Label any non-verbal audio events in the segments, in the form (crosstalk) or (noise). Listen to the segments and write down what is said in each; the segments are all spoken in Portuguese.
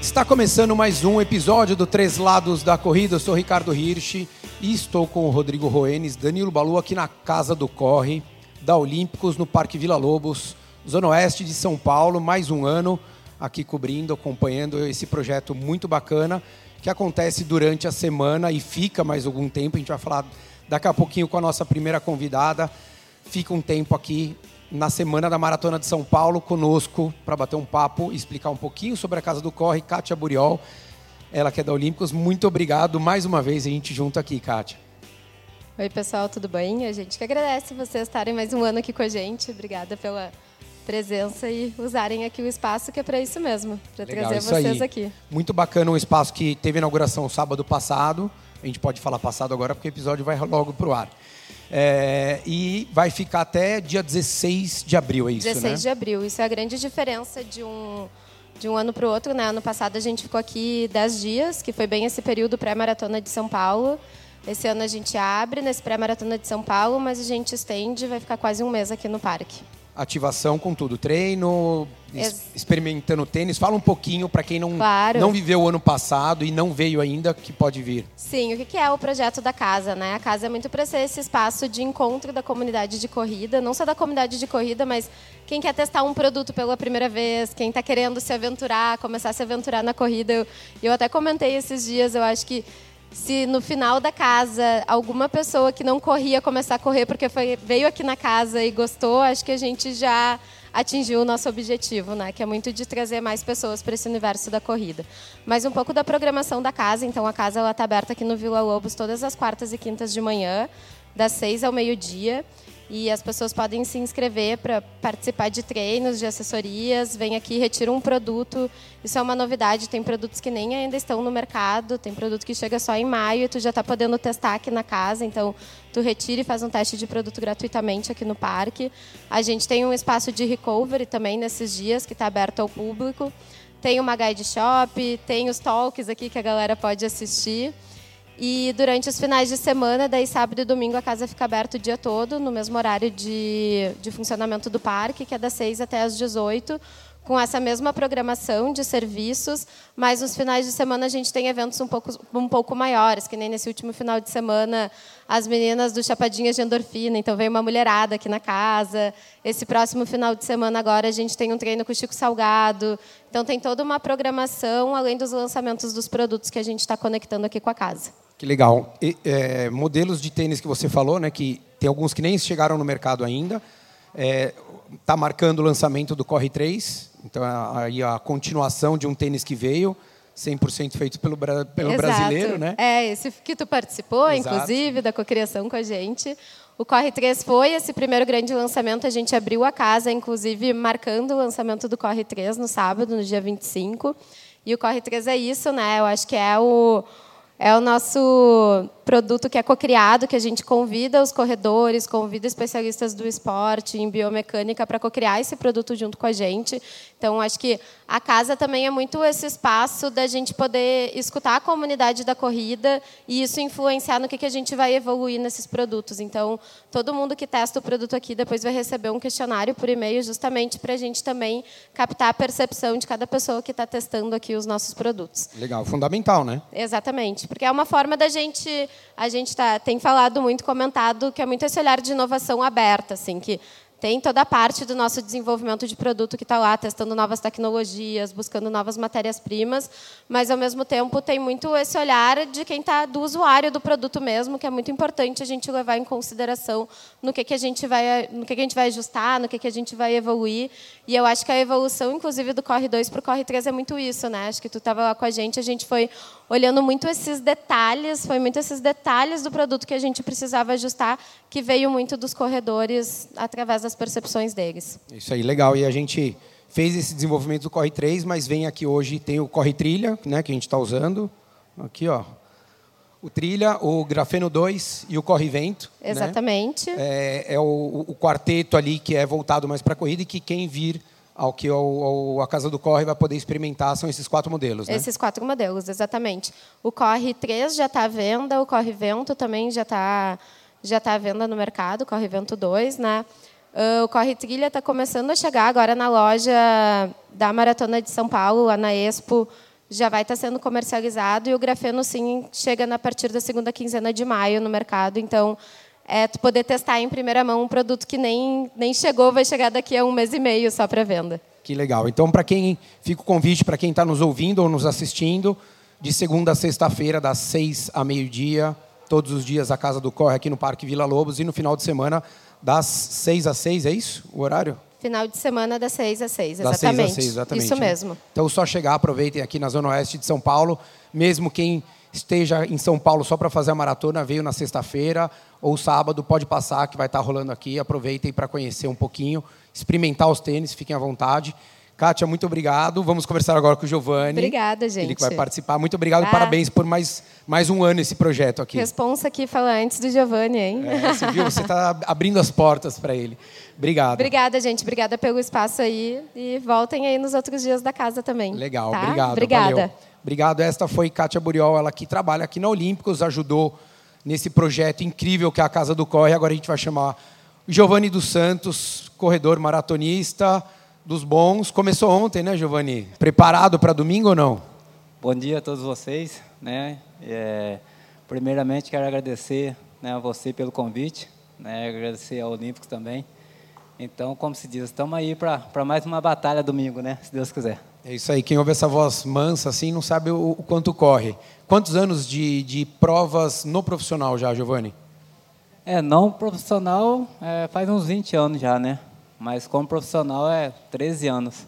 Está começando mais um episódio do Três Lados da Corrida. Eu sou Ricardo Hirsch e estou com o Rodrigo Roenes, Danilo Balu aqui na Casa do Corre, da Olímpicos, no Parque Vila Lobos, Zona Oeste de São Paulo. Mais um ano aqui cobrindo, acompanhando esse projeto muito bacana que acontece durante a semana e fica mais algum tempo. A gente vai falar daqui a pouquinho com a nossa primeira convidada. Fica um tempo aqui na semana da Maratona de São Paulo conosco para bater um papo e explicar um pouquinho sobre a Casa do Corre, Kátia Buriol, ela que é da Olímpicos. Muito obrigado mais uma vez a gente junto aqui, Kátia. Oi, pessoal, tudo bem? A gente que agradece vocês estarem mais um ano aqui com a gente. Obrigada pela presença e usarem aqui o espaço que é para isso mesmo, para trazer vocês aí. aqui. Muito bacana um espaço que teve inauguração sábado passado. A gente pode falar passado agora porque o episódio vai logo para o ar. É, e vai ficar até dia 16 de abril, é isso, 16 né? de abril. Isso é a grande diferença de um, de um ano para o outro. Né? Ano passado a gente ficou aqui 10 dias, que foi bem esse período pré-maratona de São Paulo. Esse ano a gente abre nesse pré-maratona de São Paulo, mas a gente estende, vai ficar quase um mês aqui no parque ativação com tudo, treino, Ex experimentando tênis. Fala um pouquinho para quem não, claro. não viveu o ano passado e não veio ainda, que pode vir. Sim, o que é o projeto da casa? Né? A casa é muito para ser esse espaço de encontro da comunidade de corrida, não só da comunidade de corrida, mas quem quer testar um produto pela primeira vez, quem está querendo se aventurar, começar a se aventurar na corrida. Eu, eu até comentei esses dias, eu acho que se no final da casa alguma pessoa que não corria começar a correr porque foi, veio aqui na casa e gostou, acho que a gente já atingiu o nosso objetivo, né? Que é muito de trazer mais pessoas para esse universo da corrida. Mas um pouco da programação da casa. Então a casa está aberta aqui no Vila Lobos todas as quartas e quintas de manhã, das seis ao meio-dia e as pessoas podem se inscrever para participar de treinos, de assessorias, vem aqui, retira um produto. Isso é uma novidade, tem produtos que nem ainda estão no mercado, tem produto que chega só em maio e tu já está podendo testar aqui na casa, então tu retira e faz um teste de produto gratuitamente aqui no parque. A gente tem um espaço de recovery também nesses dias que está aberto ao público. Tem uma guide shop, tem os talks aqui que a galera pode assistir. E durante os finais de semana, daí sábado e domingo, a casa fica aberta o dia todo, no mesmo horário de, de funcionamento do parque, que é das 6 até as 18, com essa mesma programação de serviços, mas nos finais de semana a gente tem eventos um pouco, um pouco maiores, que nem nesse último final de semana, as meninas do Chapadinhas de Endorfina, então veio uma mulherada aqui na casa. Esse próximo final de semana agora a gente tem um treino com o Chico Salgado. Então tem toda uma programação, além dos lançamentos dos produtos que a gente está conectando aqui com a casa. Que legal. E, é, modelos de tênis que você falou, né? Que tem alguns que nem chegaram no mercado ainda. Está é, tá marcando o lançamento do Corre 3. Então, aí a continuação de um tênis que veio. 100% feito pelo, pelo brasileiro, né? É, esse que tu participou, Exato. inclusive, da cocriação com a gente. O Corre 3 foi esse primeiro grande lançamento. A gente abriu a casa, inclusive, marcando o lançamento do Corre 3 no sábado, no dia 25. E o Corre 3 é isso, né? Eu acho que é o, é o nosso produto que é cocriado, que a gente convida os corredores, convida especialistas do esporte em biomecânica para cocriar esse produto junto com a gente. Então, acho que a casa também é muito esse espaço da gente poder escutar a comunidade da corrida e isso influenciar no que, que a gente vai evoluir nesses produtos. Então, todo mundo que testa o produto aqui depois vai receber um questionário por e-mail justamente para a gente também captar a percepção de cada pessoa que está testando aqui os nossos produtos. Legal, fundamental, né? Exatamente, porque é uma forma da gente a gente tá, tem falado muito, comentado, que é muito esse olhar de inovação aberta, assim, que tem toda a parte do nosso desenvolvimento de produto que está lá, testando novas tecnologias, buscando novas matérias-primas, mas, ao mesmo tempo, tem muito esse olhar de quem está, do usuário do produto mesmo, que é muito importante a gente levar em consideração no que, que, a, gente vai, no que, que a gente vai ajustar, no que, que a gente vai evoluir. E eu acho que a evolução, inclusive, do Corre 2 para o Corre 3 é muito isso. Né? Acho que tu estava lá com a gente, a gente foi olhando muito esses detalhes, foi muito esses detalhes do produto que a gente precisava ajustar, que veio muito dos corredores através das percepções deles. Isso aí, legal. E a gente fez esse desenvolvimento do Corre 3, mas vem aqui hoje, tem o Corre Trilha, né, que a gente está usando. Aqui, ó. O Trilha, o Grafeno 2 e o Corre Vento. Né? Exatamente. Né? É, é o, o, quarteto ali que é voltado mais para a corrida e que quem vir ao que a Casa do Corre vai poder experimentar são esses quatro modelos, né? Esses quatro modelos, exatamente. O Corre 3 já está à venda, o Corre Vento também já está já tá à venda no mercado, o Corre Vento 2, né? Uh, o Corre Trilha está começando a chegar agora na loja da Maratona de São Paulo, lá na Expo, já vai estar tá sendo comercializado e o Grafeno sim chega na partir da segunda quinzena de maio no mercado, então é tu poder testar em primeira mão um produto que nem, nem chegou, vai chegar daqui a um mês e meio só para venda. Que legal. Então, para quem fica o convite para quem está nos ouvindo ou nos assistindo, de segunda a sexta-feira, das seis a meio-dia, todos os dias a Casa do Corre aqui no Parque Vila Lobos e no final de semana das seis às seis, é isso o horário? Final de semana das seis às seis, exatamente. Das seis às seis, exatamente. Isso mesmo. Então, só chegar, aproveitem aqui na Zona Oeste de São Paulo, mesmo quem esteja em São Paulo só para fazer a maratona, veio na sexta-feira ou sábado, pode passar, que vai estar tá rolando aqui. Aproveitem para conhecer um pouquinho, experimentar os tênis, fiquem à vontade. Kátia, muito obrigado. Vamos conversar agora com o Giovanni. Obrigada, gente. Ele que vai participar. Muito obrigado, ah. parabéns por mais, mais um ano esse projeto aqui. Responsa aqui fala antes do Giovanni, hein? É, você viu? Você está abrindo as portas para ele. Obrigado. Obrigada, gente. Obrigada pelo espaço aí. E voltem aí nos outros dias da casa também. Legal, tá? obrigado. Obrigada. Valeu. Obrigado. Esta foi Kátia Buriol, ela que trabalha aqui na Olímpicos, ajudou nesse projeto incrível que é a Casa do Corre. Agora a gente vai chamar Giovanni dos Santos, corredor maratonista dos bons. Começou ontem, né, Giovanni? Preparado para domingo ou não? Bom dia a todos vocês. Né? É, primeiramente, quero agradecer né, a você pelo convite, né, agradecer ao Olímpicos também. Então, como se diz, estamos aí para mais uma batalha domingo, né? Se Deus quiser. É isso aí. Quem ouve essa voz mansa assim não sabe o, o quanto corre. Quantos anos de, de provas no profissional já, Giovanni? É, não profissional é, faz uns 20 anos já, né? Mas como profissional é 13 anos.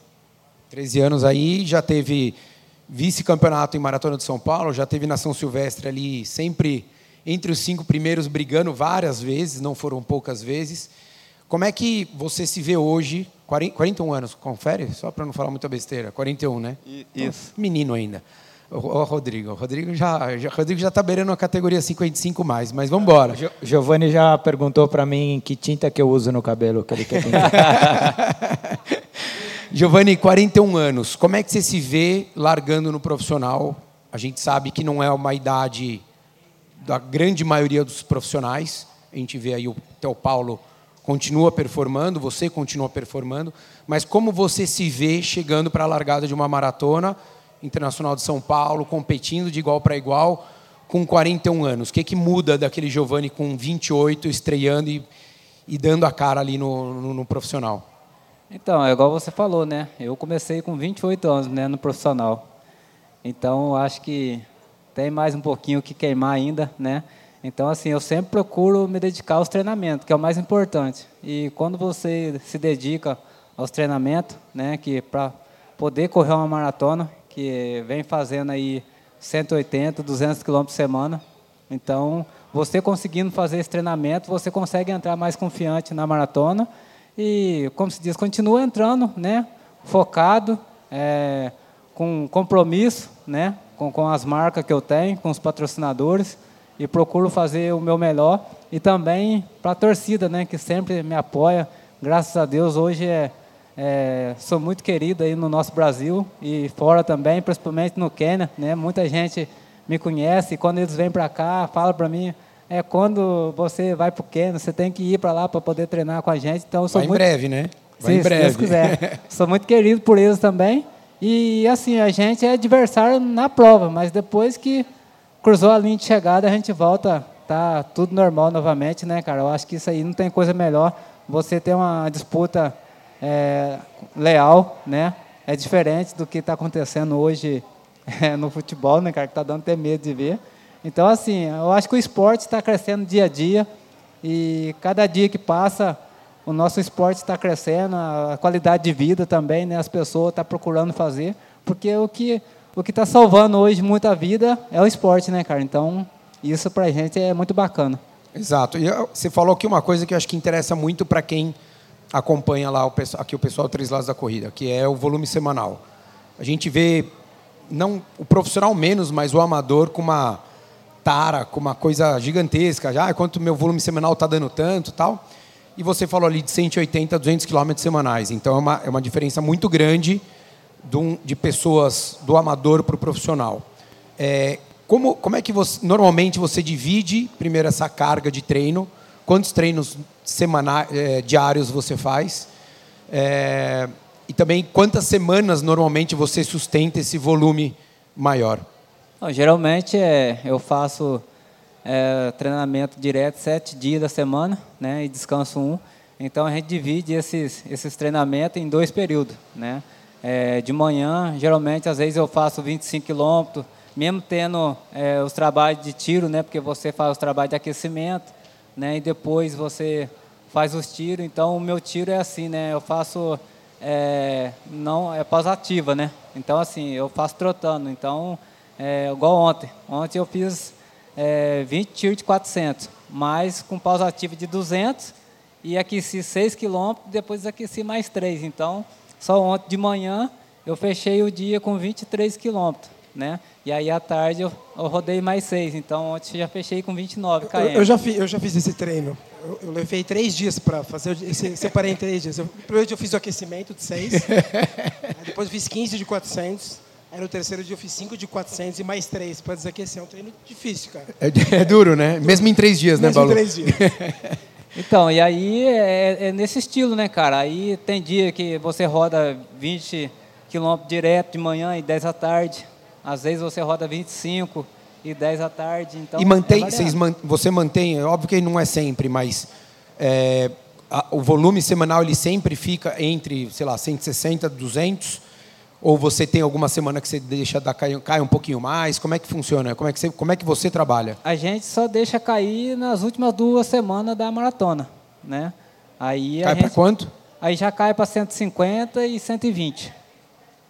13 anos aí, já teve vice-campeonato em Maratona de São Paulo, já teve na São Silvestre ali sempre entre os cinco primeiros brigando várias vezes, não foram poucas vezes. Como é que você se vê hoje, 40, 41 anos, confere? Só para não falar muita besteira, 41, né? Isso. Então, menino ainda. O, o Rodrigo, o Rodrigo já, já, Rodrigo já está beirando a categoria 55 mais, mas vamos embora. Giovanni já perguntou para mim que tinta que eu uso no cabelo que ele quer (laughs) Giovanni, 41 anos. Como é que você se vê largando no profissional? A gente sabe que não é uma idade da grande maioria dos profissionais. A gente vê aí o Teu Paulo continua performando, você continua performando, mas como você se vê chegando para a largada de uma maratona internacional de São Paulo, competindo de igual para igual, com 41 anos? O que, que muda daquele Giovanni com 28, estreando e, e dando a cara ali no, no, no, profissional? Então, é igual você falou, né? Eu comecei com 28 anos né, no profissional. Então, acho que tem mais um pouquinho que queimar ainda, né? Então, assim, eu sempre procuro me dedicar aos treinamentos, que é o mais importante. E quando você se dedica aos treinamentos, né, que para poder correr uma maratona, que vem fazendo aí 180, 200 quilômetros por semana, então, você conseguindo fazer esse treinamento, você consegue entrar mais confiante na maratona e, como se diz, continua entrando, né, focado, é, com compromisso, né, com, com as marcas que eu tenho, com os patrocinadores, e procuro fazer o meu melhor. E também para a torcida, né, que sempre me apoia. Graças a Deus, hoje é, é, sou muito querido aí no nosso Brasil e fora também, principalmente no Quênia. Né, muita gente me conhece e quando eles vêm para cá, fala para mim, é quando você vai para o Quênia, você tem que ir para lá para poder treinar com a gente. Então, sou vai muito... em breve, né? Vai Sim, em breve. Se Deus quiser. (laughs) sou muito querido por eles também. E assim, a gente é adversário na prova, mas depois que cruzou a linha de chegada, a gente volta, tá tudo normal novamente, né, cara? Eu acho que isso aí não tem coisa melhor. Você ter uma disputa é, leal, né? É diferente do que está acontecendo hoje (laughs) é, no futebol, né, cara? Que está dando até medo de ver. Então, assim, eu acho que o esporte está crescendo dia a dia e cada dia que passa, o nosso esporte está crescendo, a qualidade de vida também, né? As pessoas estão tá procurando fazer, porque o que o que está salvando hoje muita vida é o esporte, né, cara? Então, isso para a gente é muito bacana. Exato. E você falou aqui uma coisa que eu acho que interessa muito para quem acompanha lá o aqui o pessoal Três Lados da Corrida, que é o volume semanal. A gente vê não o profissional menos, mas o amador com uma tara, com uma coisa gigantesca, já ah, quanto meu volume semanal está dando tanto, tal. e você falou ali de 180 a 200 quilômetros semanais. Então é uma, é uma diferença muito grande de, pessoas do amador para o profissional. É, como, como é que você, normalmente você divide primeiro essa carga de treino? Quantos treinos semanais, é, diários você faz? É, e também quantas semanas normalmente você sustenta esse volume maior? Geralmente é, eu faço é, treinamento direto sete dias da semana, né, e descanso um. Então a gente divide esses esses treinamentos em dois períodos, né. É, de manhã, geralmente às vezes eu faço 25 quilômetros, mesmo tendo é, os trabalhos de tiro, né, porque você faz os trabalhos de aquecimento, né, e depois você faz os tiros. Então o meu tiro é assim, né, eu faço é, não é pausativa, né. Então assim eu faço trotando. Então é, igual ontem, ontem eu fiz é, 20 tiros de 400, mas com pausa ativa de 200 e aqueci 6 quilômetros, depois aqueci mais 3. Então, só ontem de manhã eu fechei o dia com 23 quilômetros, né? E aí à tarde eu, eu, rodei mais 6, então ontem já fechei com 29 km. Eu, eu já, fiz, eu já fiz esse treino. Eu, eu levei três dias para fazer, esse, separei em três dias. Eu, primeiro eu fiz o aquecimento de 6, (laughs) depois eu fiz 15 de 400, Aí no terceiro dia eu fiz 5 de 400 e mais 3 para desaquecer. É um treino difícil, cara. É, é duro, né? Mesmo em três dias, Mesmo né, Balu? Mesmo em três dias. (laughs) então, e aí é, é, nesse estilo, né, cara? Aí tem dia que você roda 20 quilômetros direto de manhã e 10 à tarde. Às vezes você roda 25 e 10 à tarde. Então e mantém, é vocês, você mantém, é óbvio que não é sempre, mas é, a, o volume semanal ele sempre fica entre, sei lá, 160, 200 ou você tem alguma semana que você deixa dar cair, cai um pouquinho mais? Como é que funciona? Como é que, você, como é que você trabalha? A gente só deixa cair nas últimas duas semanas da maratona, né? Aí cai para quanto? Aí já cai para 150 e 120.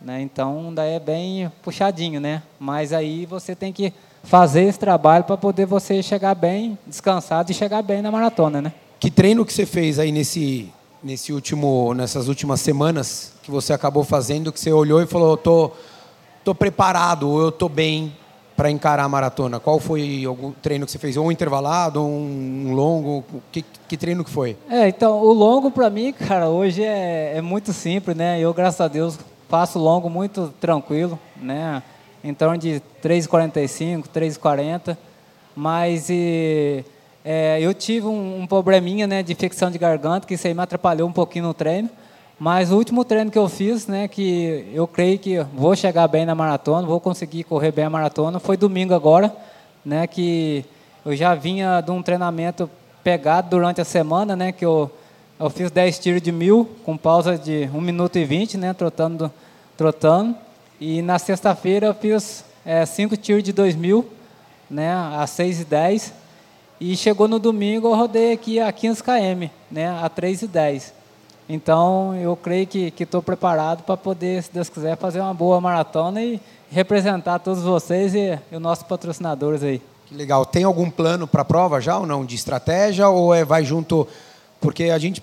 Né? Então, daí é bem puxadinho, né? Mas aí você tem que fazer esse trabalho para poder você chegar bem, descansado e chegar bem na maratona, né? Que treino que você fez aí nesse nesse último, nessas últimas semanas que você acabou fazendo, que você olhou e falou, tô, tô preparado, ou eu tô bem para encarar a maratona? Qual foi algum treino que você fez? Ou um intervalado, ou um longo? Que, que treino que foi? É, então, o longo para mim, cara, hoje é, é muito simples, né? Eu, graças a Deus, faço longo muito tranquilo, né? Em torno de 3,45, 3,40. Mas e, é, eu tive um, um, probleminha né, de infecção de garganta, que isso aí me atrapalhou um pouquinho no treino. Mas o último treino que eu fiz, né, que eu creio que vou chegar bem na maratona, vou conseguir correr bem a maratona, foi domingo agora, né, que eu já vinha de um treinamento pegado durante a semana, né, que eu, eu fiz 10 tiros de mil, com pausa de 1 minuto e 20, né, trotando, trotando. E na sexta-feira eu fiz 5 é, tiros de 2 mil, né, a 6 e 10 e chegou no domingo, eu rodei aqui a 15 km, né, a 3,10. Então, eu creio que estou preparado para poder, se Deus quiser, fazer uma boa maratona e representar todos vocês e, e os nossos patrocinadores aí. Que legal. Tem algum plano para a prova já ou não? De estratégia ou é, vai junto... Porque a gente,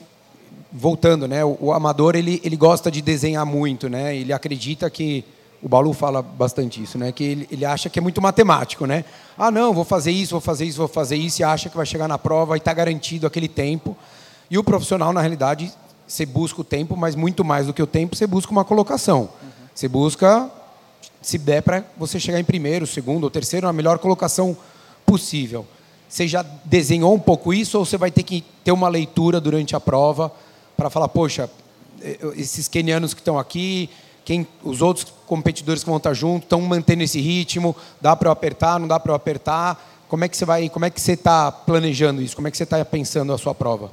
voltando, né, o, o amador ele, ele gosta de desenhar muito, né? Ele acredita que o Balu fala bastante isso, né? Que ele, ele, acha que é muito matemático, né? Ah, não, vou fazer isso, vou fazer isso, vou fazer isso, e acha que vai chegar na prova e está garantido aquele tempo. E o profissional, na realidade, você busca o tempo, mas muito mais do que o tempo, você busca uma colocação. Uhum. Você busca, se der para você chegar em primeiro, segundo ou terceiro, na melhor colocação possível. Você já desenhou um pouco isso ou você vai ter que ter uma leitura durante a prova para falar, poxa, eh, esses kenianos que estão aqui, quem, os outros competidores que vão estar junto estão mantendo esse ritmo, dá para eu apertar, não dá para eu apertar? Como é que você vai, como é que você está planejando isso? Como é que você está pensando a sua prova?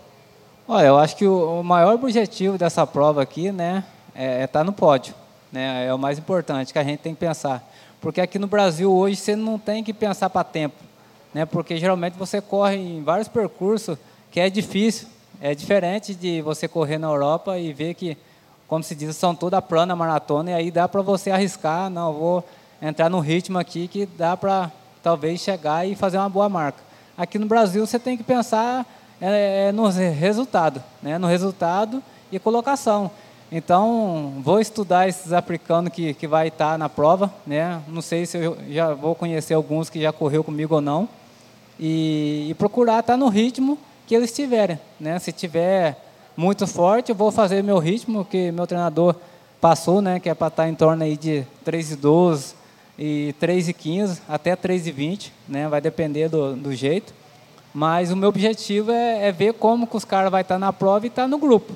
Olha, eu acho que o, maior objetivo dessa prova aqui, né, é estar é tá no pódio, né? É o mais importante que a gente tem que pensar, porque aqui no Brasil hoje você não tem que pensar para tempo, né? Porque geralmente você corre em vários percursos que é difícil, é diferente de você correr na Europa e ver que como se diz, são toda plana maratona, e aí dá para você arriscar, não, vou entrar no ritmo aqui que dá para talvez chegar e fazer uma boa marca. Aqui no Brasil você tem que pensar é, é no resultado, né? no resultado e colocação. Então, vou estudar esses africanos que, que vai estar na prova, né? Não sei se eu já vou conhecer alguns que já correu comigo ou não. E, e procurar estar no ritmo que eles tiverem. Né? Se tiver muito forte, eu vou fazer meu ritmo, que meu treinador passou, né? que é para estar em torno aí de 3,12 e 3,15 até 3,20, né? vai depender do, do jeito. Mas o meu objetivo é, é ver como que os caras vão estar na prova e estar no grupo.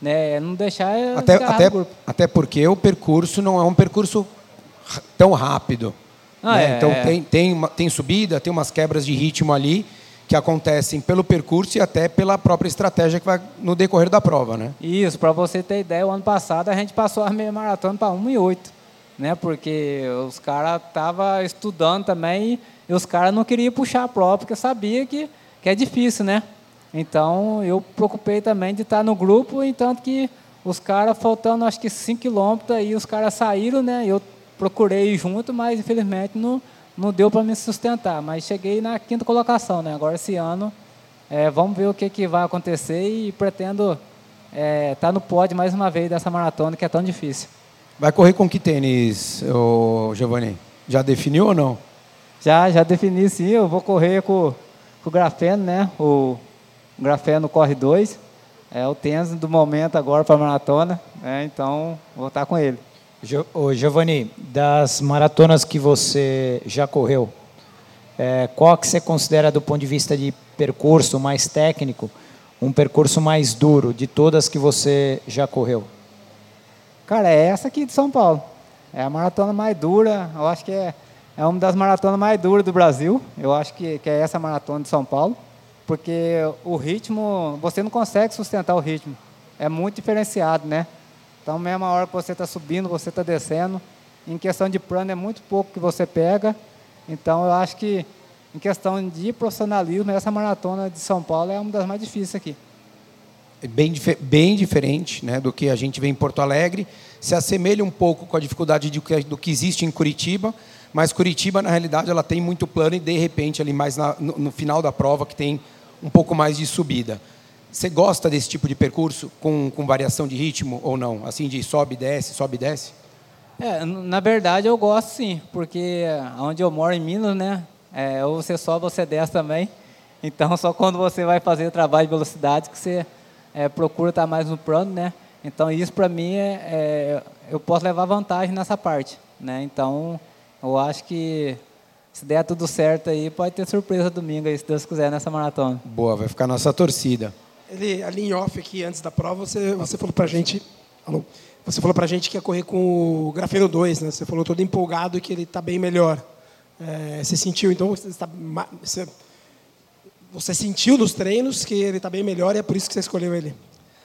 Né? É não deixar até, até, até porque o percurso não é um percurso tão rápido. Ah, né? é, então é. Tem, tem, uma, tem subida, tem umas quebras de ritmo ali que acontecem pelo percurso e até pela própria estratégia que vai no decorrer da prova, né? Isso, para você ter ideia, o ano passado a gente passou a meia maratona para 1 e 8, né? Porque os caras estavam estudando também e os caras não queriam puxar a prova porque sabia que, que é difícil, né? Então eu preocupei também de estar no grupo, entanto que os caras faltando acho que 5 quilômetros aí os caras saíram, né? Eu procurei junto, mas infelizmente não não deu para me sustentar, mas cheguei na quinta colocação, né? Agora esse ano, é, vamos ver o que, que vai acontecer e pretendo estar é, tá no pódio mais uma vez dessa maratona que é tão difícil. Vai correr com que tênis, Giovanni? Já definiu ou não? Já, já defini sim. Eu vou correr com, com o grafeno, né? O grafeno corre 2. É o tênis do momento agora para a maratona. Né? Então, vou estar com ele. Giovanni, das maratonas que você já correu, é, qual que você considera do ponto de vista de percurso mais técnico, um percurso mais duro de todas que você já correu? Cara, é essa aqui de São Paulo. É a maratona mais dura, eu acho que é, é uma das maratonas mais duras do Brasil. Eu acho que, que é essa maratona de São Paulo, porque o ritmo, você não consegue sustentar o ritmo. É muito diferenciado, né? Então, mesma hora que você está subindo, você está descendo. Em questão de plano, é muito pouco que você pega. Então, eu acho que, em questão de profissionalismo, essa maratona de São Paulo é uma das mais difíceis aqui. É bem, bem diferente né, do que a gente vê em Porto Alegre. Se assemelha um pouco com a dificuldade de, do que existe em Curitiba, mas Curitiba, na realidade, ela tem muito plano e, de repente, ali mais na, no, no final da prova, que tem um pouco mais de subida. Você gosta desse tipo de percurso com, com variação de ritmo ou não? Assim, de sobe, desce, sobe, desce? É, na verdade eu gosto sim, porque onde eu moro em Minas, né, é, ou você sobe ou você desce também. Então só quando você vai fazer trabalho de velocidade que você é, procura estar mais no plano, né? Então isso para mim é, é, eu posso levar vantagem nessa parte, né? Então eu acho que se der tudo certo aí, pode ter surpresa domingo aí, se Deus quiser, nessa maratona. Boa, vai ficar nossa torcida. Ele, ali em off aqui, antes da prova, você, você falou pra gente. Alô, você falou pra gente que ia correr com o Grafeno 2, né? Você falou todo empolgado que ele está bem melhor. É, você sentiu, então, você, você, você, sentiu nos treinos que ele está bem melhor e é por isso que você escolheu ele?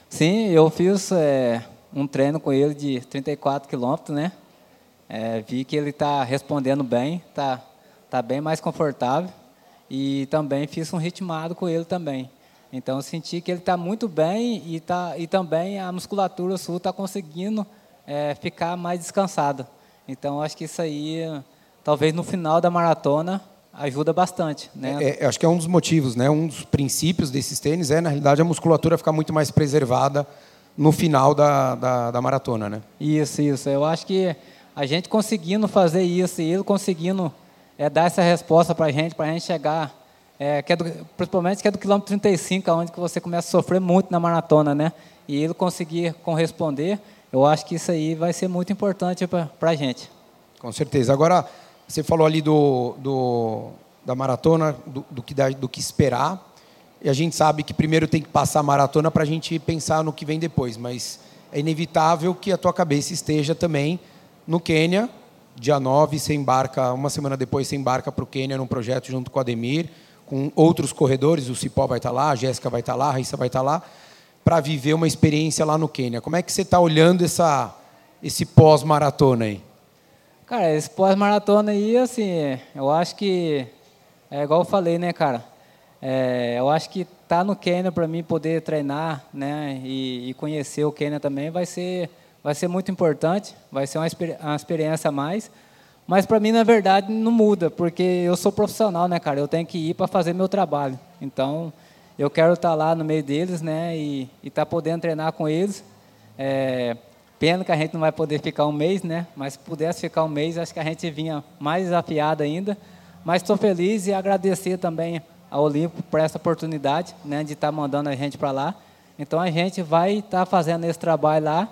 Sim, eu fiz é, um treino com ele de 34 quilômetros, né? É, vi que ele está respondendo bem, está tá bem mais confortável e também fiz um ritmado com ele também. Então senti que ele está muito bem e, tá, e também a musculatura sul está conseguindo é, ficar mais descansada. Então acho que isso aí, talvez no final da maratona, ajuda bastante. Né? É, é, acho que é um dos motivos, né? um dos princípios desses tênis é, na realidade, a musculatura ficar muito mais preservada no final da, da, da maratona. Né? Isso, isso. Eu acho que a gente conseguindo fazer isso e ele conseguindo é, dar essa resposta para a gente, para a gente chegar é, que é do, principalmente que é do quilômetro 35, onde que você começa a sofrer muito na maratona, né? E ele conseguir corresponder, eu acho que isso aí vai ser muito importante para a gente. Com certeza. Agora, você falou ali do, do da maratona, do, do, que dá, do que esperar. E a gente sabe que primeiro tem que passar a maratona para a gente pensar no que vem depois. Mas é inevitável que a tua cabeça esteja também no Quênia. Dia 9, você embarca, uma semana depois, você embarca para o Quênia num projeto junto com o Ademir com outros corredores, o Cipó vai estar lá, a Jéssica vai estar lá, a Raíssa vai estar lá, para viver uma experiência lá no Quênia. Como é que você está olhando essa, esse pós-maratona aí? Cara, esse pós-maratona aí, assim, eu acho que, é igual eu falei, né, cara? É, eu acho que tá no Quênia para mim poder treinar, né, e, e, conhecer o Quênia também vai ser, vai ser muito importante, vai ser uma, uma experiência a mais. Mas para mim, na verdade, não muda, porque eu sou profissional, né, cara? Eu tenho que ir para fazer meu trabalho. Então, eu quero estar tá lá no meio deles, né, e estar tá podendo treinar com eles. É, pena que a gente não vai poder ficar um mês, né? Mas se pudesse ficar um mês, acho que a gente vinha mais desafiado ainda. Mas estou feliz e agradecer também a Olímpico por essa oportunidade, né, de estar tá mandando a gente para lá. Então a gente vai estar tá fazendo esse trabalho lá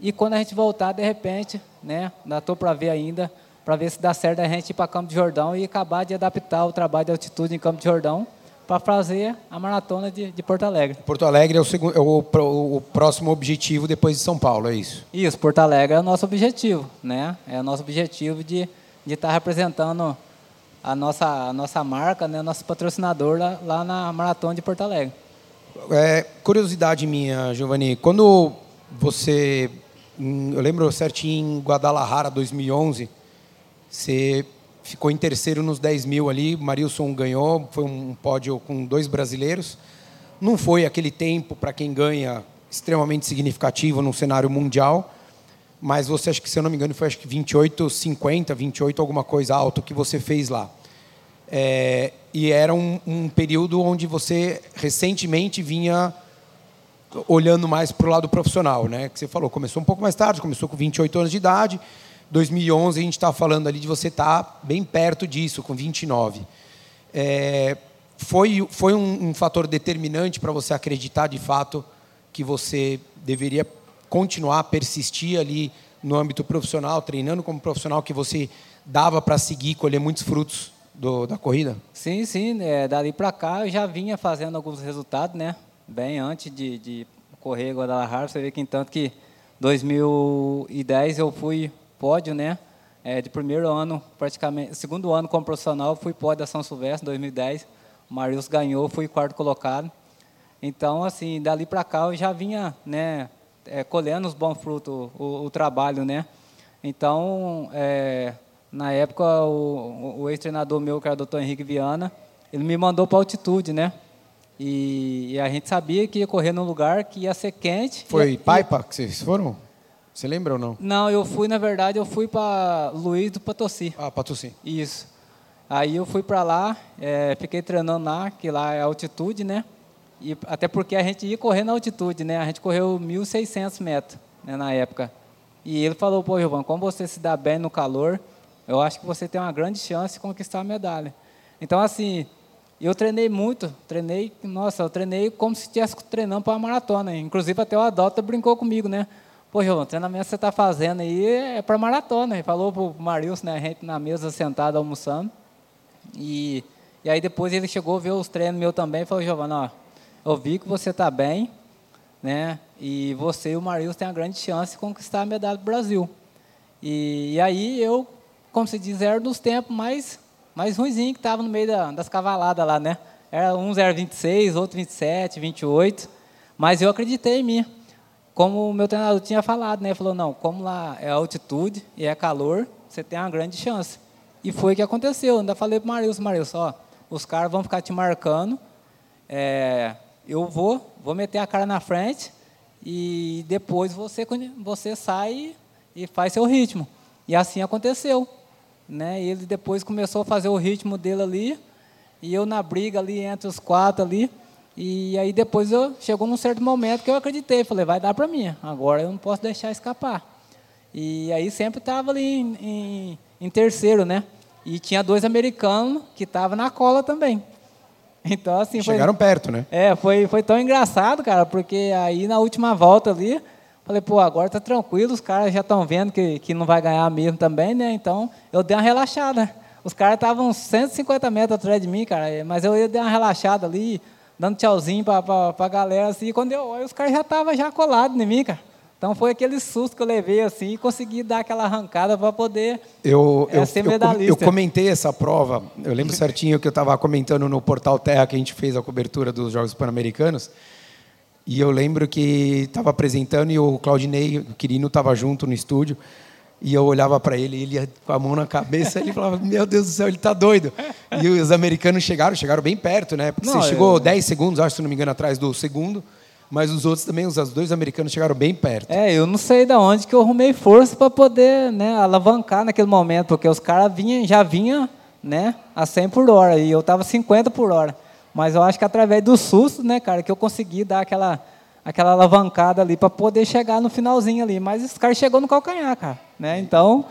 e quando a gente voltar, de repente, né, ainda estou para ver ainda, para ver se dá certo a gente ir para Campo de Jordão e acabar de adaptar o trabalho de altitude em Campo de Jordão para fazer a maratona de, de, Porto Alegre. Porto Alegre é, o, segundo, é o, o, próximo objetivo depois de São Paulo, é isso? Isso, Porto Alegre é o nosso objetivo, né? É o nosso objetivo de de estar tá representando a nossa, a nossa marca, né, nosso patrocinador lá, lá na Maratona de Porto Alegre. É, curiosidade minha, Giovanni, quando você, eu lembro certinho em Guadalajara 2011, você ficou em terceiro nos 10 mil ali, Marilson ganhou, foi um pódio com dois brasileiros. Não foi aquele tempo para quem ganha extremamente significativo no cenário mundial, mas você acho que se eu não me engano foi acho que 28, 50, 28 alguma coisa alto que você fez lá. É, e era um, um, período onde você recentemente vinha olhando mais para o lado profissional, né? Que você falou, começou um pouco mais tarde, começou com 28 anos de idade. 2011 a gente está falando ali de você estar tá bem perto disso, com 29. É, foi foi um, um fator determinante para você acreditar de fato que você deveria continuar, persistir ali no âmbito profissional, treinando como profissional, que você dava para seguir, colher muitos frutos do, da corrida? Sim, sim. É, dali para cá eu já vinha fazendo alguns resultados, né? Bem antes de, de correr Guadalajara. Você vê que, entanto, que 2010 eu fui pódio, né? É, de primeiro ano, praticamente, segundo ano como profissional, fui pódio da São Silvestre, 2010. O Marius ganhou, fui quarto colocado. Então, assim, dali para cá eu já vinha, né, é, colhendo os bons frutos, o, o trabalho, né? Então, é, na época, o, o ex-treinador meu, que era o doutor Henrique Viana, ele me mandou para altitude, né? E, e, a gente sabia que ia correr num lugar que ia ser quente. Foi ia, Paipa que vocês foram? Você lembra ou não? Não, eu fui, na verdade, eu fui para Luiz do Potosí. Ah, Potosí. Isso. Aí eu fui para lá, é, fiquei treinando lá, que lá é altitude, né? E até porque a gente ia correr na altitude, né? A gente correu 1.600 metros né, na época. E ele falou, pô, Giovanni, como você se dá bem no calor, eu acho que você tem uma grande chance de conquistar a medalha. Então, assim, eu treinei muito, treinei, nossa, eu treinei como se estivesse treinando para uma maratona. Inclusive, até o Adota brincou comigo, né? Pô, Giovanni, o treinamento que você está fazendo aí é para maratona. Ele falou para o Marilson, né, a gente na mesa sentado almoçando. E, e aí depois ele chegou, ver os treinos meus também e falou, Giovanni, ó, eu vi que você está bem, né? E você e o Marius têm a grande chance de conquistar a medalha do Brasil. E, e aí eu, como se diz, era dos tempos mais, mais ruimzinho que estava no meio da, das cavaladas lá, né? Era, uns era 26, outros 27, 28. Mas eu acreditei em mim. Como o meu treinador tinha falado, né? Falou, não, como lá é altitude e é calor, você tem uma grande chance. E foi o que aconteceu. Eu ainda falei para o Marius, ó, os caras vão ficar te marcando. É, eu vou, vou meter a cara na frente e depois você, você sai e faz seu ritmo. E assim aconteceu. Né? Ele depois começou a fazer o ritmo dele ali, e eu na briga ali entre os quatro ali. E aí depois eu, chegou num certo momento que eu acreditei, falei, vai dar para mim, agora eu não posso deixar escapar. E aí sempre estava ali em, em, em terceiro, né? E tinha dois americanos que estavam na cola também. (laughs) Então, assim, Chegaram foi, perto, né? É, foi, foi tão engraçado, cara, porque aí na última volta ali, falei, pô, agora tá tranquilo, os caras já estão vendo que, que não vai ganhar mesmo também, né? Então, eu dei uma relaxada. Os caras estavam 150 metros atrás de mim, cara, mas eu ia dar uma relaxada ali, dando tchauzinho pra, pra galera, assim, e quando eu olho, os caras já estavam já colados em mim, cara. Então foi aquele susto que eu levei assim e consegui dar aquela arrancada para poder eu, é, eu, ser medalhista. Eu, eu comentei essa prova, eu lembro certinho que eu estava comentando no Portal Terra que a gente fez a cobertura dos Jogos Pan-Americanos. E eu lembro que estava apresentando e o Claudinei, o Quirino, estava junto no estúdio. E eu olhava para ele, ele ia com a mão na cabeça, ele falava: Meu Deus do céu, ele está doido. E os americanos chegaram, chegaram bem perto, né? Porque não, você chegou eu... 10 segundos, acho, se não me engano, atrás do segundo mas os outros também, os dois americanos chegaram bem perto. É, eu não sei de onde que eu arrumei força para poder né, alavancar naquele momento, porque os caras vinham, já vinham né, a 100 por hora e eu estava 50 por hora. Mas eu acho que através do susto, né, cara, que eu consegui dar aquela, aquela alavancada ali para poder chegar no finalzinho ali. Mas os caras chegou no calcanhar, cara. Né? Então,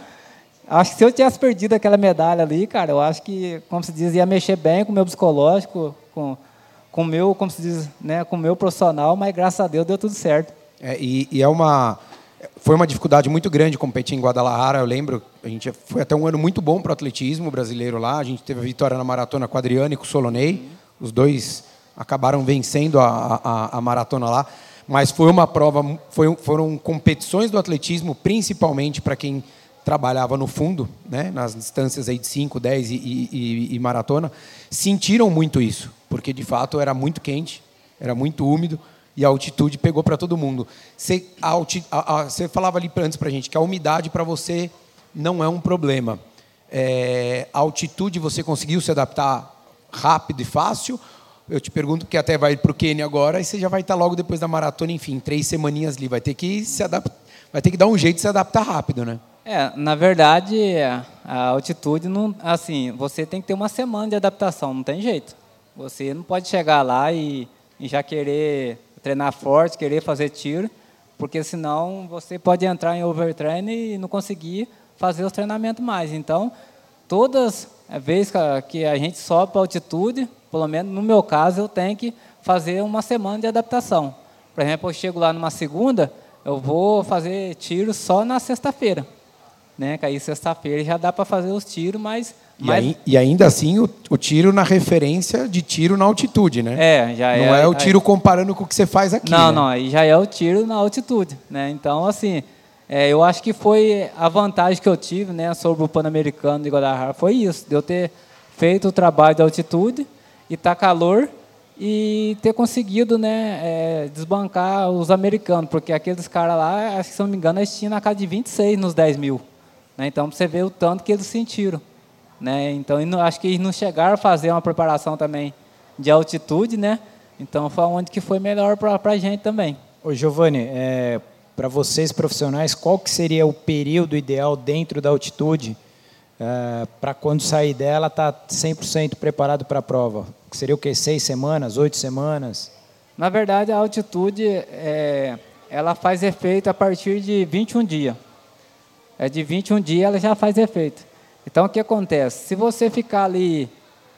acho que se eu tivesse perdido aquela medalha ali, cara, eu acho que, como se diz, ia mexer bem com o meu psicológico, com com meu, como se diz, né, com meu profissional, mas graças a Deus deu tudo certo. É, e, e, é uma foi uma dificuldade muito grande competir em Guadalajara. Eu lembro, a gente foi até um ano muito bom para o atletismo brasileiro lá. A gente teve a vitória na maratona com Adriano e com o Solonei. Os dois acabaram vencendo a, a, a, maratona lá. Mas foi uma prova, foi, foram competições do atletismo, principalmente para quem trabalhava no fundo, né, nas distâncias aí de 5, 10 e, e, e, maratona, sentiram muito isso, porque de fato era muito quente, era muito úmido e a altitude pegou para todo mundo. Você, a, a, você falava ali antes para a gente que a umidade para você não é um problema. É, a altitude você conseguiu se adaptar rápido e fácil? Eu te pergunto que até vai para o Quênia agora e você já vai estar logo depois da maratona, enfim, três semaninhas ali, vai ter que se adaptar, vai ter que dar um jeito de se adaptar rápido, né? É, na verdade, a altitude não, assim, você tem que ter uma semana de adaptação, não tem jeito. Você não pode chegar lá e, e já querer treinar forte, querer fazer tiro, porque senão você pode entrar em overtraining e não conseguir fazer os treinamentos mais. Então, todas as vezes que a gente sobe para altitude, pelo menos no meu caso, eu tenho que fazer uma semana de adaptação. Por exemplo, eu chego lá numa segunda, eu vou fazer tiro só na sexta-feira né? Que aí sexta-feira já dá para fazer os tiros, mas. E, mas... Aí, e ainda assim o, o, tiro na referência de tiro na altitude, né? É, já é. Não é o tiro aí... comparando com o que você faz aqui. Não, né? não, aí já é o tiro na altitude, né? Então, assim, é, eu acho que foi a vantagem que eu tive, né, sobre o Pan-Americano de Guadalajara, foi isso, de eu ter feito o trabalho de altitude e tá calor e ter conseguido né, é, desbancar os americanos, porque aqueles caras lá, acho que se não me engano, eles tinham na casa de 26 nos 10 mil. Né? Então, você vê o tanto que eles sentiram. Né? Então, acho que eles não chegaram a fazer uma preparação também de altitude, né? Então, foi onde que foi melhor para a gente também. Ô, Giovanni, é, para vocês profissionais, qual que seria o período ideal dentro da altitude é, para quando sair dela estar tá 100% preparado para a prova? Seria o quê? Seis semanas, oito semanas? Na verdade, a altitude é, ela faz efeito a partir de 21 dias é de 21 dias, ela já faz efeito. Então, o que acontece? Se você ficar ali,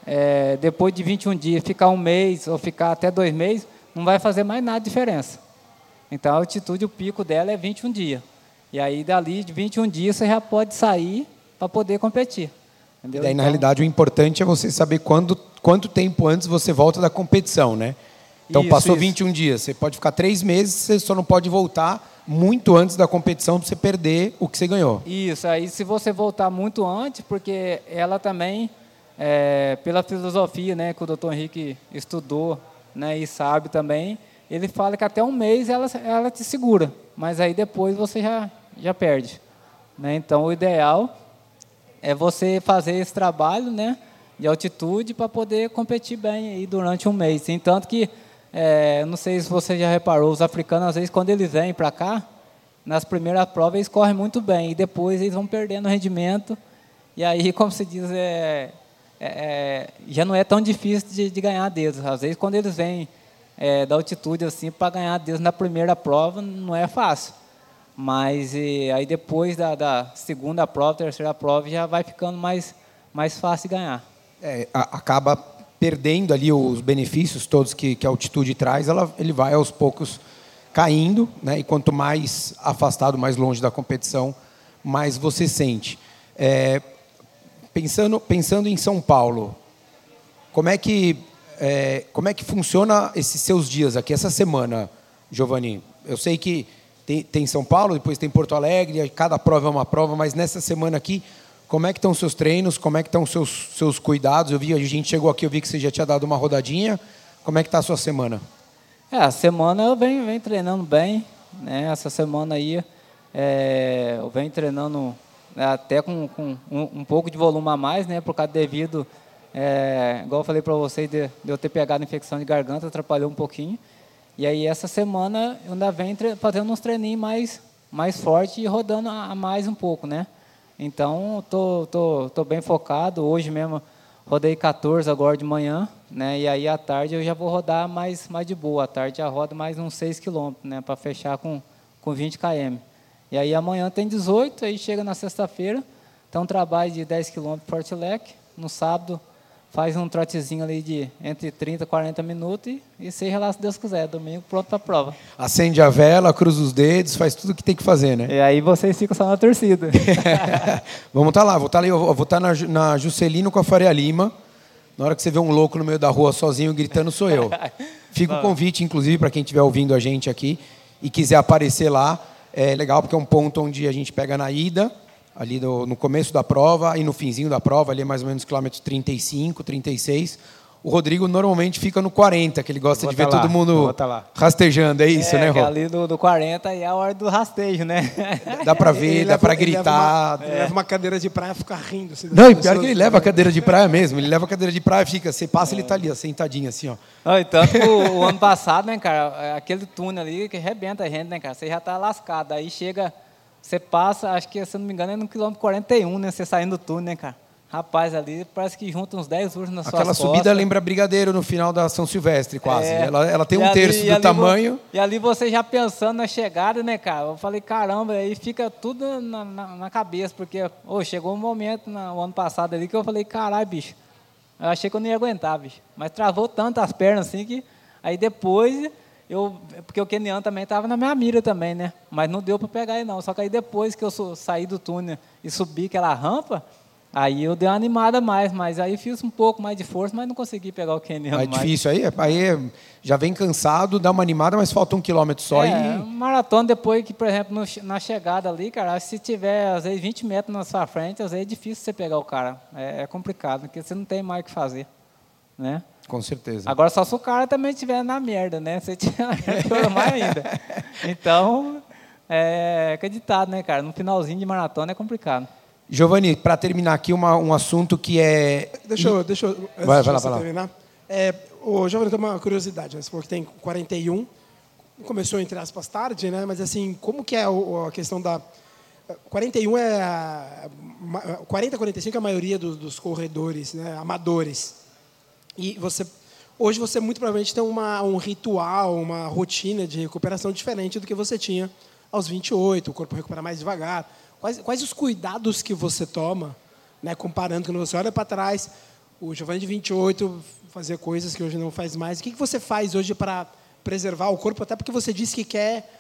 é, depois de 21 dias, ficar um mês ou ficar até dois meses, não vai fazer mais nada de diferença. Então, a altitude, o pico dela é 21 dias. E aí, dali de 21 dias, você já pode sair para poder competir. Entendeu? E daí, então, na realidade, o importante é você saber quando, quanto tempo antes você volta da competição, né? Então, isso, passou isso. 21 dias. Você pode ficar três meses, você só não pode voltar muito antes da competição para você perder o que você ganhou. Isso, aí se você voltar muito antes, porque ela também, é, pela filosofia né, que o doutor Henrique estudou né, e sabe também, ele fala que até um mês ela, ela te segura, mas aí depois você já, já perde. Né? Então, o ideal é você fazer esse trabalho né, de altitude para poder competir bem aí durante um mês. Entanto que é, não sei se você já reparou, os africanos, às vezes, quando eles vêm para cá, nas primeiras provas eles correm muito bem, e depois eles vão perdendo rendimento, e aí, (laughs) como se diz, é, é, é, já não é tão difícil de, de, ganhar deles. Às vezes, quando eles vêm é, da altitude assim, para ganhar deles na primeira prova, não é fácil. Mas e, aí, depois da, da, segunda prova, terceira prova, já vai ficando mais, mais fácil ganhar. É, acaba perdendo ali os benefícios todos que, que a altitude traz, ela, ele vai aos poucos caindo, né? E quanto mais afastado, mais longe da competição, mais você sente. É, pensando, pensando em São Paulo, como é que é, como é que funciona esses seus dias aqui essa semana, Giovanni? Eu sei que tem, tem São Paulo, depois tem Porto Alegre, cada prova é uma prova, mas nessa semana aqui como é que estão os seus treinos? Como é que estão os seus, seus cuidados? Eu vi, a gente chegou aqui, eu vi que você já tinha dado uma rodadinha. Como é que está a sua semana? É, a semana eu venho, venho treinando bem. Né? Essa semana aí é, eu venho treinando né, até com, com um, um, pouco de volume a mais, né? Por causa devido, é, igual eu falei para vocês, de, de, eu ter pegado infecção de garganta, atrapalhou um pouquinho. E aí essa semana eu ainda venho fazendo uns treininhos mais, mais fortes e rodando a, a mais um pouco, né? Então, tô, tô, tô bem focado. Hoje mesmo rodei 14 agora de manhã, né? E aí à tarde eu já vou rodar mais, mais de boa. À tarde já rodo mais uns 6 quilômetros, né? Para fechar com, com 20 km. E aí amanhã tem 18, aí chega na sexta-feira, Então, trabalho de 10 km Forte Leque. No sábado, faz um trotezinho ali de entre 30 e 40 minutos e, e seja lá se Deus quiser. Domingo, pronto para a prova. Acende a vela, cruza os dedos, faz tudo o que tem que fazer, né? E aí vocês ficam só na torcida. (laughs) Vamos estar tá lá. Vou estar tá ali, vou estar tá na, na Juscelino com a Faria Lima. Na hora que você vê um louco no meio da rua sozinho gritando, sou eu. (laughs) Fica o convite, inclusive, para quem estiver ouvindo a gente aqui e quiser aparecer lá. É legal porque é um ponto onde a gente pega na ida, ali no, no começo da prova e no finzinho da prova, ali é mais ou menos quilômetro 35, 36 o Rodrigo normalmente fica no 40, que ele gosta de ver tá todo mundo rastejando, é isso, é, né, Rô? ali do, do 40 é a hora do rastejo, né? (laughs) Dá para ver, ele dá para gritar. Ele leva, uma, é. leva uma cadeira de praia e fica rindo. Assim, Não, e pior que ele leva a cadeira de praia mesmo. Ele leva a cadeira de praia e fica, você passa, é. ele tá ali, ó, sentadinho assim, ó. Não, e tanto o, o, ano passado, né, cara, é aquele túnel ali que arrebenta a gente, né, cara? Você já tá lascado. Aí chega, você passa, acho que, se não me engano, é no quilômetro 41, né? Você saindo do túnel, né, cara? Rapaz, ali parece que junta uns 10 ursos na Aquela subida lembra Brigadeiro no final da São Silvestre, quase. É, ela, ela tem um ali, terço do tamanho. E ali você já pensando na chegada, né, cara? Eu falei, caramba, aí fica tudo na, na, na cabeça, porque oh, chegou um momento no ano passado ali que eu falei, caralho, bicho, eu achei que eu não ia aguentar, bicho. Mas travou tanto as pernas assim que. Aí depois, eu, porque o Kenian também estava na minha mira também, né? Mas não deu para pegar aí não. Só que aí depois que eu saí do túnel e subi aquela rampa, Aí eu dei uma animada mais, mas aí fiz um pouco mais de força, mas não consegui pegar o Keniano. É difícil aí, aí já vem cansado, dá uma animada, mas falta um quilômetro só. É, e... maratona depois que, por exemplo, no, na chegada ali, cara, se tiver às vezes 20 metros na sua frente, às vezes é difícil você pegar o cara. É, é complicado, porque você não tem mais o que fazer, né? Com certeza. Agora só se o cara também estiver na merda, né? Você merda, (laughs) mais ainda. Então, é acreditado, né, cara? No finalzinho de maratona é complicado. Giovanni, para terminar aqui, uma, um assunto que é. Deixa eu. Deixa eu vai, vai lá, vai lá. terminar. É, o Giovanni tem uma curiosidade. Né? Você falou que tem 41. Começou, entre aspas, tarde, né? Mas, assim, como que é a questão da. 41 é. A, 40, 45 é a maioria dos, dos corredores né? amadores. E você. Hoje você muito provavelmente tem uma, um ritual, uma rotina de recuperação diferente do que você tinha aos 28. O corpo recupera mais devagar Quais, quais os cuidados que você toma, né, comparando quando você olha para trás, o Giovanni de 28 fazer coisas que hoje não faz mais. O que, que você faz hoje para preservar o corpo? Até porque você disse que quer,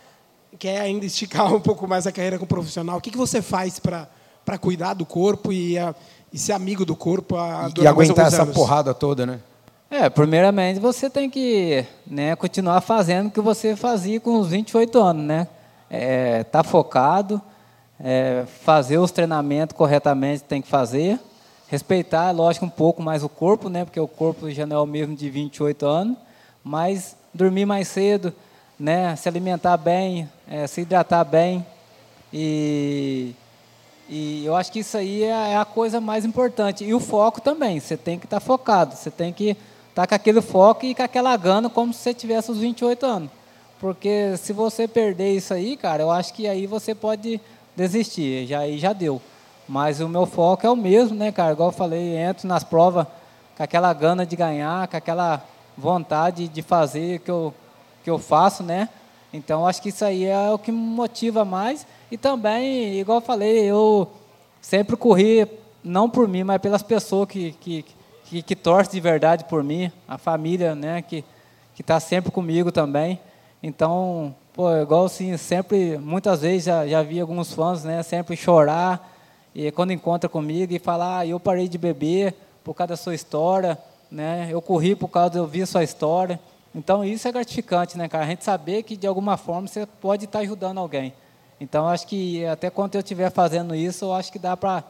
quer ainda esticar (laughs) um pouco mais a carreira como profissional. O que, que você faz para cuidar do corpo e, a, e ser amigo do corpo? A, e, e aguentar essa porrada toda, né? É, primeiramente você tem que né, continuar fazendo o que você fazia com os 28 anos, né? É, tá focado, é, fazer os treinamentos corretamente tem que fazer, respeitar, lógico, um pouco mais o corpo, né, porque o corpo já não é o mesmo de 28 anos, mas dormir mais cedo, né, se alimentar bem, é, se hidratar bem e, e eu acho que isso aí é, é a coisa mais importante. E o foco também, você tem que estar tá focado, você tem que tá com aquele foco e com aquela gana como se você tivesse os 28 anos. Porque se você perder isso aí, cara, eu acho que aí você pode desistir, já aí já deu. Mas o meu foco é o mesmo, né, cara? Igual eu falei, entro nas provas com aquela gana de ganhar, com aquela vontade de fazer que eu que eu faço, né? Então acho que isso aí é o que me motiva mais e também, igual eu falei, eu sempre corri não por mim, mas pelas pessoas que que, que, que torcem de verdade por mim, a família, né, que está sempre comigo também. Então, pô, igual assim, sempre, muitas vezes já, já vi alguns fãs, né, sempre chorar, e quando encontra comigo e falar, ah, eu parei de beber por causa da sua história, né, eu corri por causa de ouvir sua história. Então, isso é gratificante, né, cara? A gente saber que, de alguma forma, você pode estar ajudando alguém. Então, acho que até quando eu estiver fazendo isso, eu acho que dá para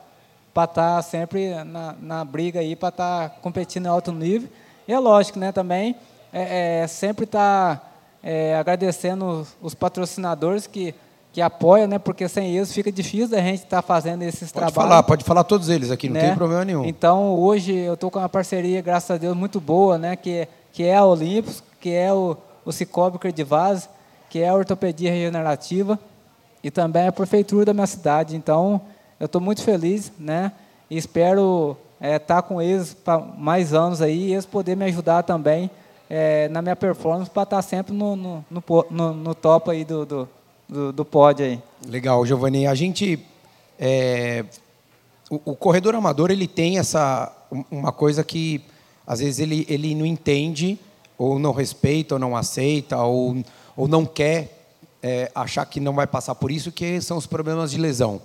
estar tá sempre na, na briga aí, para estar tá competindo em alto nível. E é lógico, né, também, é, é sempre estar... Tá é, agradecendo os patrocinadores que, que apoiam, né? Porque sem eles fica difícil da gente estar fazendo esses pode trabalhos. Pode falar, pode falar todos eles aqui, não né? tem problema nenhum. Então, hoje eu estou com uma parceria, graças a Deus, muito boa, né? Que, que é a Olympus, que é o, o Cicobi Credivase, que é a Ortopedia Regenerativa e também a Prefeitura da minha cidade. Então, eu estou muito feliz, né? E espero estar é, tá com eles para mais anos aí e eles poderem me ajudar também é, na minha performance para estar tá sempre no, no, no, no, top aí do, do, do, do pódio aí. Legal, Giovanni. A gente, é, o, o corredor amador ele tem essa uma coisa que às vezes ele, ele não entende ou não respeita ou não aceita ou, ou não quer é, achar que não vai passar por isso, que são os problemas de lesão.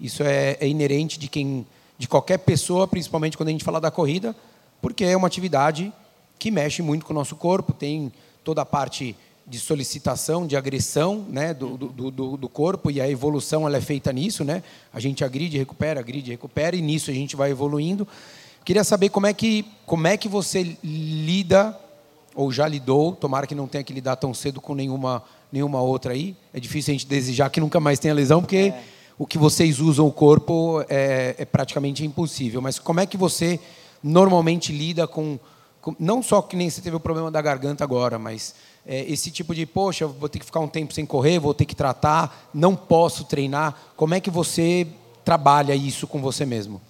Isso é, é inerente de quem, de qualquer pessoa, principalmente quando a gente fala da corrida, porque é uma atividade que mexe muito com o nosso corpo, tem toda a parte de solicitação, de agressão né, do, do, do, do, corpo, e a evolução ela é feita nisso. Né? A gente agride, recupera, agride, recupera, e nisso a gente vai evoluindo. Queria saber como é que, como é que você lida, ou já lidou, tomara que não tenha que lidar tão cedo com nenhuma nenhuma outra aí. É difícil a gente desejar que nunca mais tenha lesão, porque é. O que vocês usam o corpo é, é, praticamente impossível. Mas como é que você normalmente lida com, com, não só que nem você teve o problema da garganta agora, mas é, esse tipo de, poxa, vou ter que ficar um tempo sem correr, vou ter que tratar, não posso treinar. Como é que você trabalha isso com você mesmo?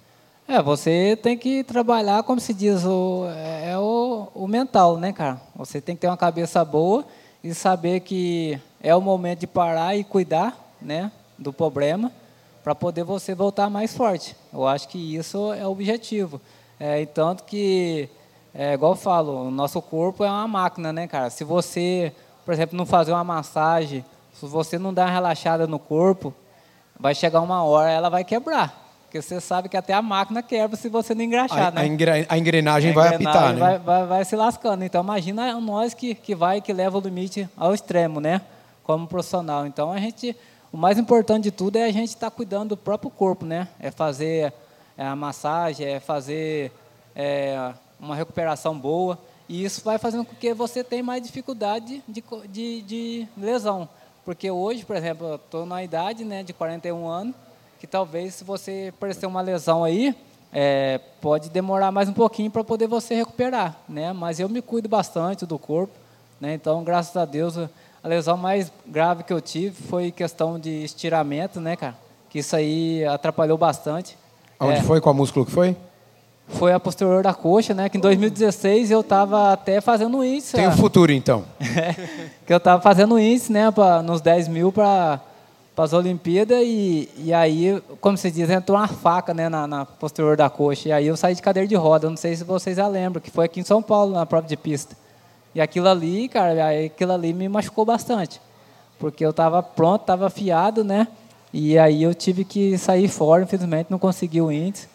É, você tem que trabalhar, como se diz, o, é, é o, o mental, né, cara? Você tem que ter uma cabeça boa e saber que é o momento de parar e cuidar né, do problema para poder você voltar mais forte. Eu acho que isso é o objetivo. É, e tanto que, é, igual eu falo, o nosso corpo é uma máquina, né, cara? Se você, por exemplo, não fazer uma massagem, se você não dar uma relaxada no corpo, vai chegar uma hora ela vai quebrar. Porque você sabe que até a máquina quebra se você não engraxar, a, né? A, engrenagem, a engrenagem vai apitar, né? Vai, vai, vai, se lascando. Então, imagina nós que, que vai, que leva o limite ao extremo, né? Como profissional. Então, a gente... O mais importante de tudo é a gente estar tá cuidando do próprio corpo, né? É fazer é, a massagem, é fazer é, uma recuperação boa. E isso vai fazendo com que você tenha mais dificuldade de, de, de lesão. Porque hoje, por exemplo, eu estou na idade né, de 41 anos, que talvez se você aparecer uma lesão aí, é, pode demorar mais um pouquinho para poder você recuperar, né? Mas eu me cuido bastante do corpo, né? Então, graças a Deus, a lesão mais grave que eu tive foi questão de estiramento, né, cara? Que isso aí atrapalhou bastante. Onde é, foi? Qual músculo que foi? Foi a posterior da coxa, né? Que em 2016 eu estava até fazendo índice. Tem o um futuro, então. (laughs) que eu estava fazendo índice, né? Pra, nos 10 mil para para as Olimpíadas e, e aí, como se diz, entrou uma faca né, na, na, posterior da coxa. E aí eu saí de cadeira de roda. Não sei se vocês já lembram, que foi aqui em São Paulo, na prova de pista. E aquilo ali, cara, aquilo ali me machucou bastante. Porque eu estava pronto, estava afiado, né? E aí eu tive que sair fora, infelizmente não consegui o índice.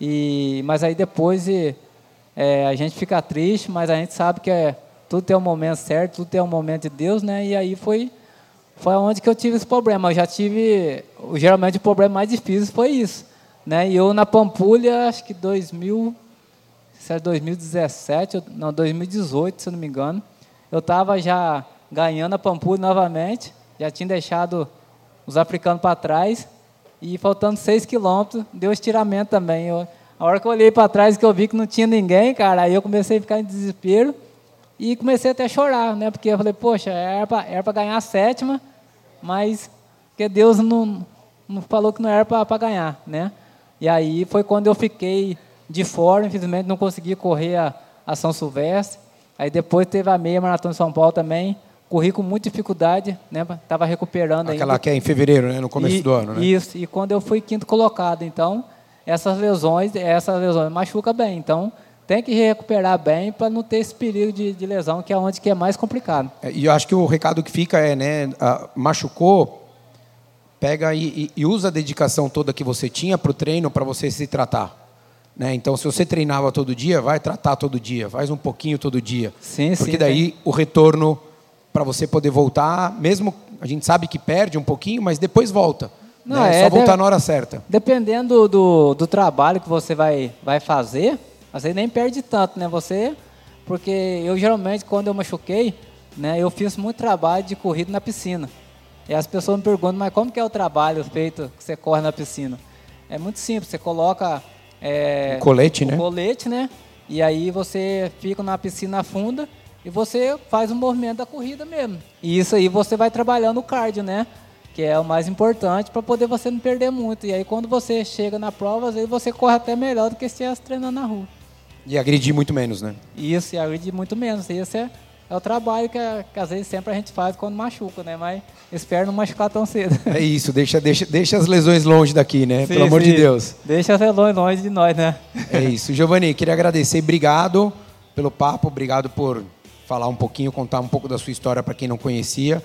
E, mas aí depois é, a gente fica triste, mas a gente sabe que é, tudo tem um momento certo, tudo tem um momento de Deus, né? E aí foi foi onde que eu tive esse problema. Eu já tive, geralmente o problema mais difícil foi isso, né? E eu na Pampulha, acho que 2000, se era 2017, não, 2018, se eu não me engano, eu estava já ganhando a Pampulha novamente, já tinha deixado os africanos para trás e faltando 6 quilômetros, deu estiramento também. Eu, a hora que eu olhei para trás que eu vi que não tinha ninguém, cara, aí eu comecei a ficar em desespero e comecei até a chorar, né? Porque eu falei, poxa, era para ganhar a sétima, mas que Deus não, não falou que não era para ganhar, né? E aí foi quando eu fiquei de fora, infelizmente não consegui correr a, a São Silvestre. Aí depois teve a meia maratona de São Paulo também, corri com muita dificuldade, né? Tava recuperando Aquela ainda. que é em fevereiro, né? No começo e, do ano, né? Isso. E quando eu fui quinto colocado, então essas lesões, essas lesões machuca bem. Então tem que recuperar bem para não ter esse perigo de, de, lesão, que é onde que é mais complicado. É, e eu acho que o recado que fica é, né, machucou, pega e, e, usa a dedicação toda que você tinha para o treino para você se tratar. Né? Então, se você treinava todo dia, vai tratar todo dia, faz um pouquinho todo dia. Sim, Porque sim, daí o retorno para você poder voltar, mesmo a gente sabe que perde um pouquinho, mas depois volta. Não, né? é, é só voltar de... na hora certa. Dependendo do, do trabalho que você vai, vai fazer, você nem perde tanto, né? Você, porque eu geralmente quando eu machuquei, né, eu fiz muito trabalho de corrida na piscina. E as pessoas me perguntam, mas como que é o trabalho feito que você corre na piscina? É muito simples, você coloca é, um colete, um né? colete, né? E aí você fica na piscina funda e você faz o movimento da corrida mesmo. E isso aí você vai trabalhando o cardio, né? Que é o mais importante para poder você não perder muito. E aí quando você chega na prova, às vezes você corre até melhor do que se estivesse treinando na rua. E agredir muito menos, né? Isso, e agredir muito menos. Isso é, é o trabalho que, que, às vezes sempre a gente faz quando machuca, né? Mas espero não machucar tão cedo. (laughs) É isso, deixa, deixa, deixa as lesões longe daqui, né? Sim, Pelo amor sim. de Deus. Deixa as lesões longe de nós, né? É isso. Giovanni, queria agradecer, obrigado pelo papo, obrigado por falar um pouquinho, contar um pouco da sua história para quem não conhecia.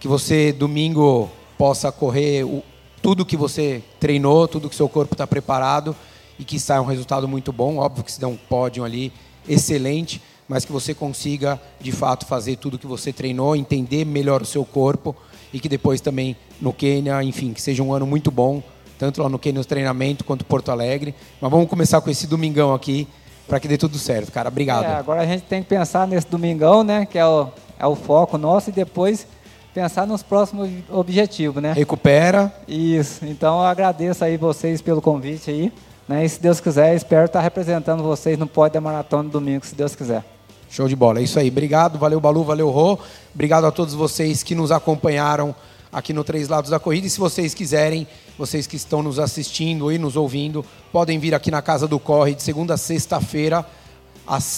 Que você, domingo, possa correr o, tudo que você treinou, tudo que seu corpo está preparado e que saia um resultado muito bom. Óbvio que se dá um pódio ali excelente mas que você consiga, de fato, fazer tudo que você treinou, entender melhor o seu corpo e que depois também no Quênia, enfim, que seja um ano muito bom, tanto lá no Quênia no treinamento quanto Porto Alegre. Mas vamos começar com esse domingão aqui para que dê tudo certo, cara. Obrigado. É, agora a gente tem que pensar nesse domingão, né, que é o, é o foco nosso e depois pensar nos próximos objetivos, né? Recupera. Isso. Então eu agradeço aí vocês pelo convite aí. Né? E se Deus quiser, espero estar representando vocês no pódio da maratona domingo, se Deus quiser. Show de bola. É isso aí. Obrigado, valeu Balu, valeu Rô. Obrigado a todos vocês que nos acompanharam aqui no Três Lados da Corrida. E se vocês quiserem, vocês que estão nos assistindo e nos ouvindo, podem vir aqui na Casa do Corre de segunda a sexta-feira,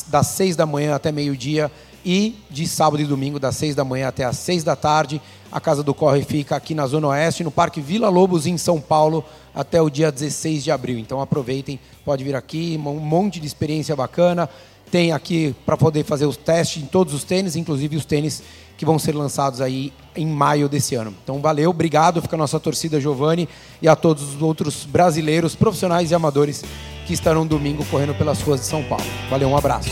das seis da manhã até meio-dia e de sábado e domingo, das seis da manhã até as seis da tarde. A Casa do Corre fica aqui na Zona Oeste, no Parque Vila Lobos, em São Paulo, até o dia 16 de abril. Então aproveitem, pode vir aqui, um monte de experiência bacana tem aqui para poder fazer os testes em todos os tênis, inclusive os tênis que vão ser lançados aí em maio desse ano. Então, valeu, obrigado, fica a nossa torcida Giovanni e a todos os outros brasileiros, profissionais e amadores que estarão domingo correndo pelas ruas de São Paulo. Valeu, um abraço.